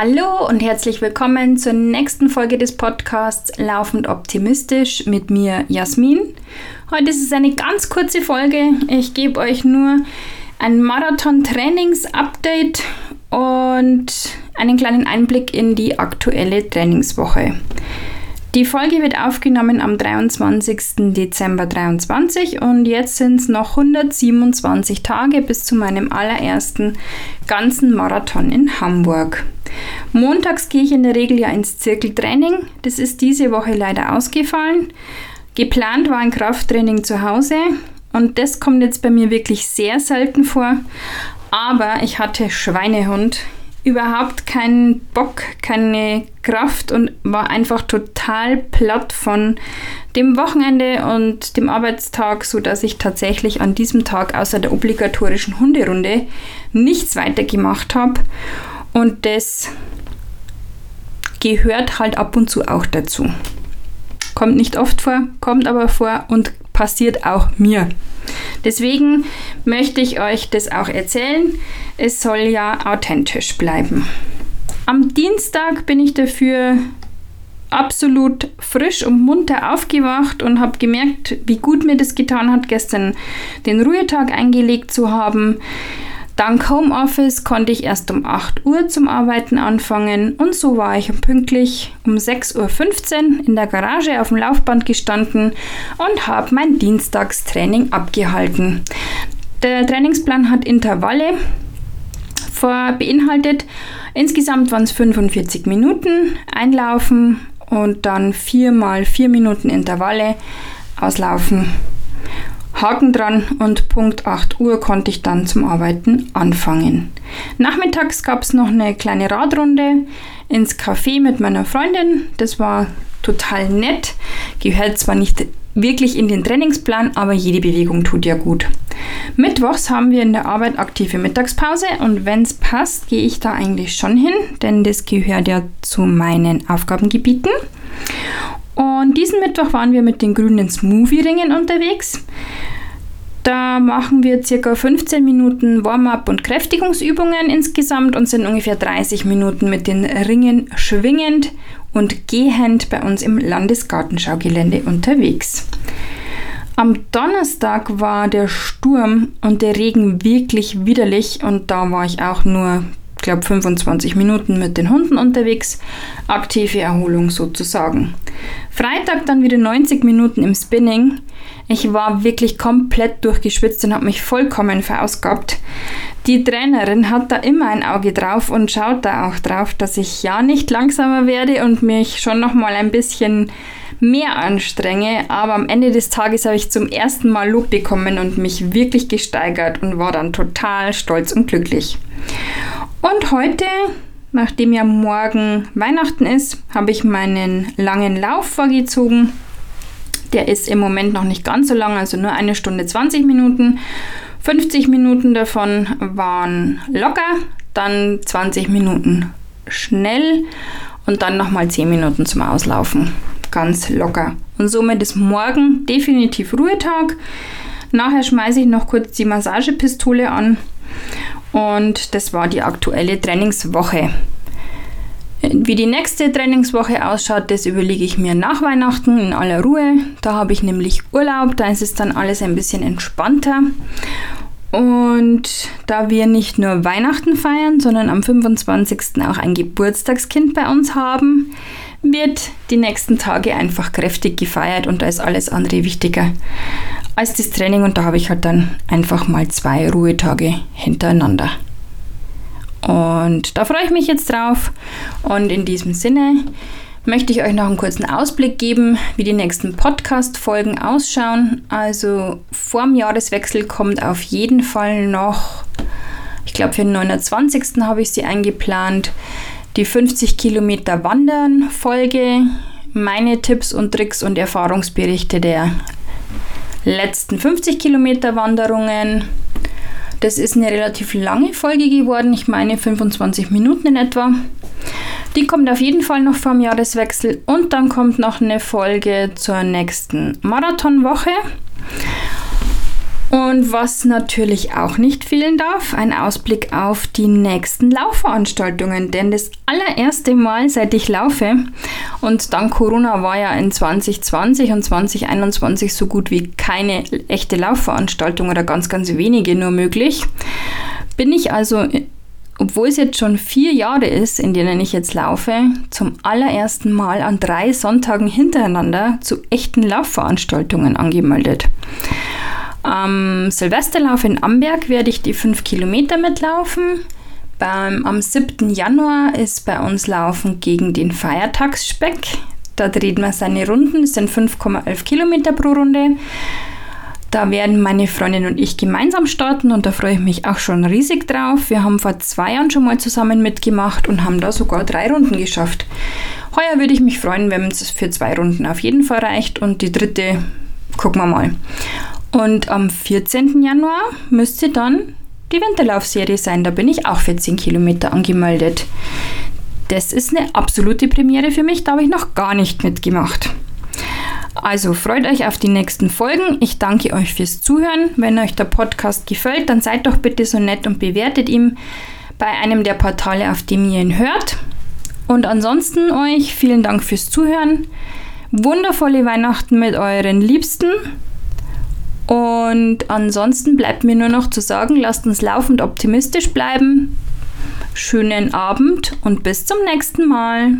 Hallo und herzlich willkommen zur nächsten Folge des Podcasts Laufend Optimistisch mit mir Jasmin. Heute ist es eine ganz kurze Folge. Ich gebe euch nur ein Marathon-Trainings-Update und einen kleinen Einblick in die aktuelle Trainingswoche. Die Folge wird aufgenommen am 23. Dezember 2023 und jetzt sind es noch 127 Tage bis zu meinem allerersten ganzen Marathon in Hamburg. Montags gehe ich in der Regel ja ins Zirkeltraining. Das ist diese Woche leider ausgefallen. Geplant war ein Krafttraining zu Hause und das kommt jetzt bei mir wirklich sehr selten vor. Aber ich hatte Schweinehund überhaupt keinen Bock, keine Kraft und war einfach total platt von dem Wochenende und dem Arbeitstag, so dass ich tatsächlich an diesem Tag außer der obligatorischen Hunderunde nichts weiter gemacht habe und das gehört halt ab und zu auch dazu. Kommt nicht oft vor, kommt aber vor und passiert auch mir. Deswegen möchte ich euch das auch erzählen. Es soll ja authentisch bleiben. Am Dienstag bin ich dafür absolut frisch und munter aufgewacht und habe gemerkt, wie gut mir das getan hat, gestern den Ruhetag eingelegt zu haben. Dank Homeoffice konnte ich erst um 8 Uhr zum Arbeiten anfangen und so war ich pünktlich um 6.15 Uhr in der Garage auf dem Laufband gestanden und habe mein Dienstagstraining abgehalten. Der Trainingsplan hat Intervalle beinhaltet. Insgesamt waren es 45 Minuten Einlaufen und dann 4 mal 4 Minuten Intervalle auslaufen Haken dran und Punkt 8 Uhr konnte ich dann zum Arbeiten anfangen. Nachmittags gab es noch eine kleine Radrunde ins Café mit meiner Freundin. Das war total nett. Gehört zwar nicht wirklich in den Trainingsplan, aber jede Bewegung tut ja gut. Mittwochs haben wir in der Arbeit aktive Mittagspause und wenn es passt, gehe ich da eigentlich schon hin, denn das gehört ja zu meinen Aufgabengebieten. Und diesen Mittwoch waren wir mit den grünen Smoothie-Ringen unterwegs. Da machen wir circa 15 Minuten Warm-up und Kräftigungsübungen insgesamt und sind ungefähr 30 Minuten mit den Ringen schwingend und gehend bei uns im Landesgartenschaugelände unterwegs. Am Donnerstag war der Sturm und der Regen wirklich widerlich und da war ich auch nur glaube 25 Minuten mit den Hunden unterwegs. Aktive Erholung sozusagen. Freitag dann wieder 90 Minuten im Spinning. Ich war wirklich komplett durchgeschwitzt und habe mich vollkommen verausgabt. Die Trainerin hat da immer ein Auge drauf und schaut da auch drauf, dass ich ja nicht langsamer werde und mich schon noch mal ein bisschen mehr anstrenge. Aber am Ende des Tages habe ich zum ersten Mal Lob bekommen und mich wirklich gesteigert und war dann total stolz und glücklich. Und heute, nachdem ja morgen Weihnachten ist, habe ich meinen langen Lauf vorgezogen. Der ist im Moment noch nicht ganz so lang, also nur eine Stunde 20 Minuten. 50 Minuten davon waren locker, dann 20 Minuten schnell und dann nochmal 10 Minuten zum Auslaufen. Ganz locker. Und somit ist morgen definitiv Ruhetag. Nachher schmeiße ich noch kurz die Massagepistole an und das war die aktuelle Trainingswoche. Wie die nächste Trainingswoche ausschaut, das überlege ich mir nach Weihnachten in aller Ruhe. Da habe ich nämlich Urlaub, da ist es dann alles ein bisschen entspannter. Und da wir nicht nur Weihnachten feiern, sondern am 25. auch ein Geburtstagskind bei uns haben, wird die nächsten Tage einfach kräftig gefeiert und da ist alles andere wichtiger als das Training und da habe ich halt dann einfach mal zwei Ruhetage hintereinander. Und da freue ich mich jetzt drauf und in diesem Sinne möchte ich euch noch einen kurzen Ausblick geben, wie die nächsten Podcast-Folgen ausschauen. Also vorm Jahreswechsel kommt auf jeden Fall noch, ich glaube für den 29. habe ich sie eingeplant, die 50 Kilometer Wandern Folge, meine Tipps und Tricks und Erfahrungsberichte der letzten 50 Kilometer Wanderungen. Das ist eine relativ lange Folge geworden, ich meine 25 Minuten in etwa. Die kommt auf jeden Fall noch vom Jahreswechsel und dann kommt noch eine Folge zur nächsten Marathonwoche. Und was natürlich auch nicht fehlen darf, ein Ausblick auf die nächsten Laufveranstaltungen. Denn das allererste Mal, seit ich laufe, und dank Corona war ja in 2020 und 2021 so gut wie keine echte Laufveranstaltung oder ganz, ganz wenige nur möglich, bin ich also obwohl es jetzt schon vier Jahre ist, in denen ich jetzt laufe, zum allerersten Mal an drei Sonntagen hintereinander zu echten Laufveranstaltungen angemeldet. Am Silvesterlauf in Amberg werde ich die 5 Kilometer mitlaufen. Beim, am 7. Januar ist bei uns Laufen gegen den Feiertagsspeck. Da dreht man seine Runden, das sind 5,11 Kilometer pro Runde. Da werden meine Freundin und ich gemeinsam starten und da freue ich mich auch schon riesig drauf. Wir haben vor zwei Jahren schon mal zusammen mitgemacht und haben da sogar drei Runden geschafft. Heuer würde ich mich freuen, wenn es für zwei Runden auf jeden Fall reicht und die dritte gucken wir mal. Und am 14. Januar müsste dann die Winterlaufserie sein. Da bin ich auch für 10 Kilometer angemeldet. Das ist eine absolute Premiere für mich, da habe ich noch gar nicht mitgemacht. Also freut euch auf die nächsten Folgen. Ich danke euch fürs Zuhören. Wenn euch der Podcast gefällt, dann seid doch bitte so nett und bewertet ihn bei einem der Portale, auf dem ihr ihn hört. Und ansonsten euch vielen Dank fürs Zuhören. Wundervolle Weihnachten mit euren Liebsten. Und ansonsten bleibt mir nur noch zu sagen, lasst uns laufend optimistisch bleiben. Schönen Abend und bis zum nächsten Mal.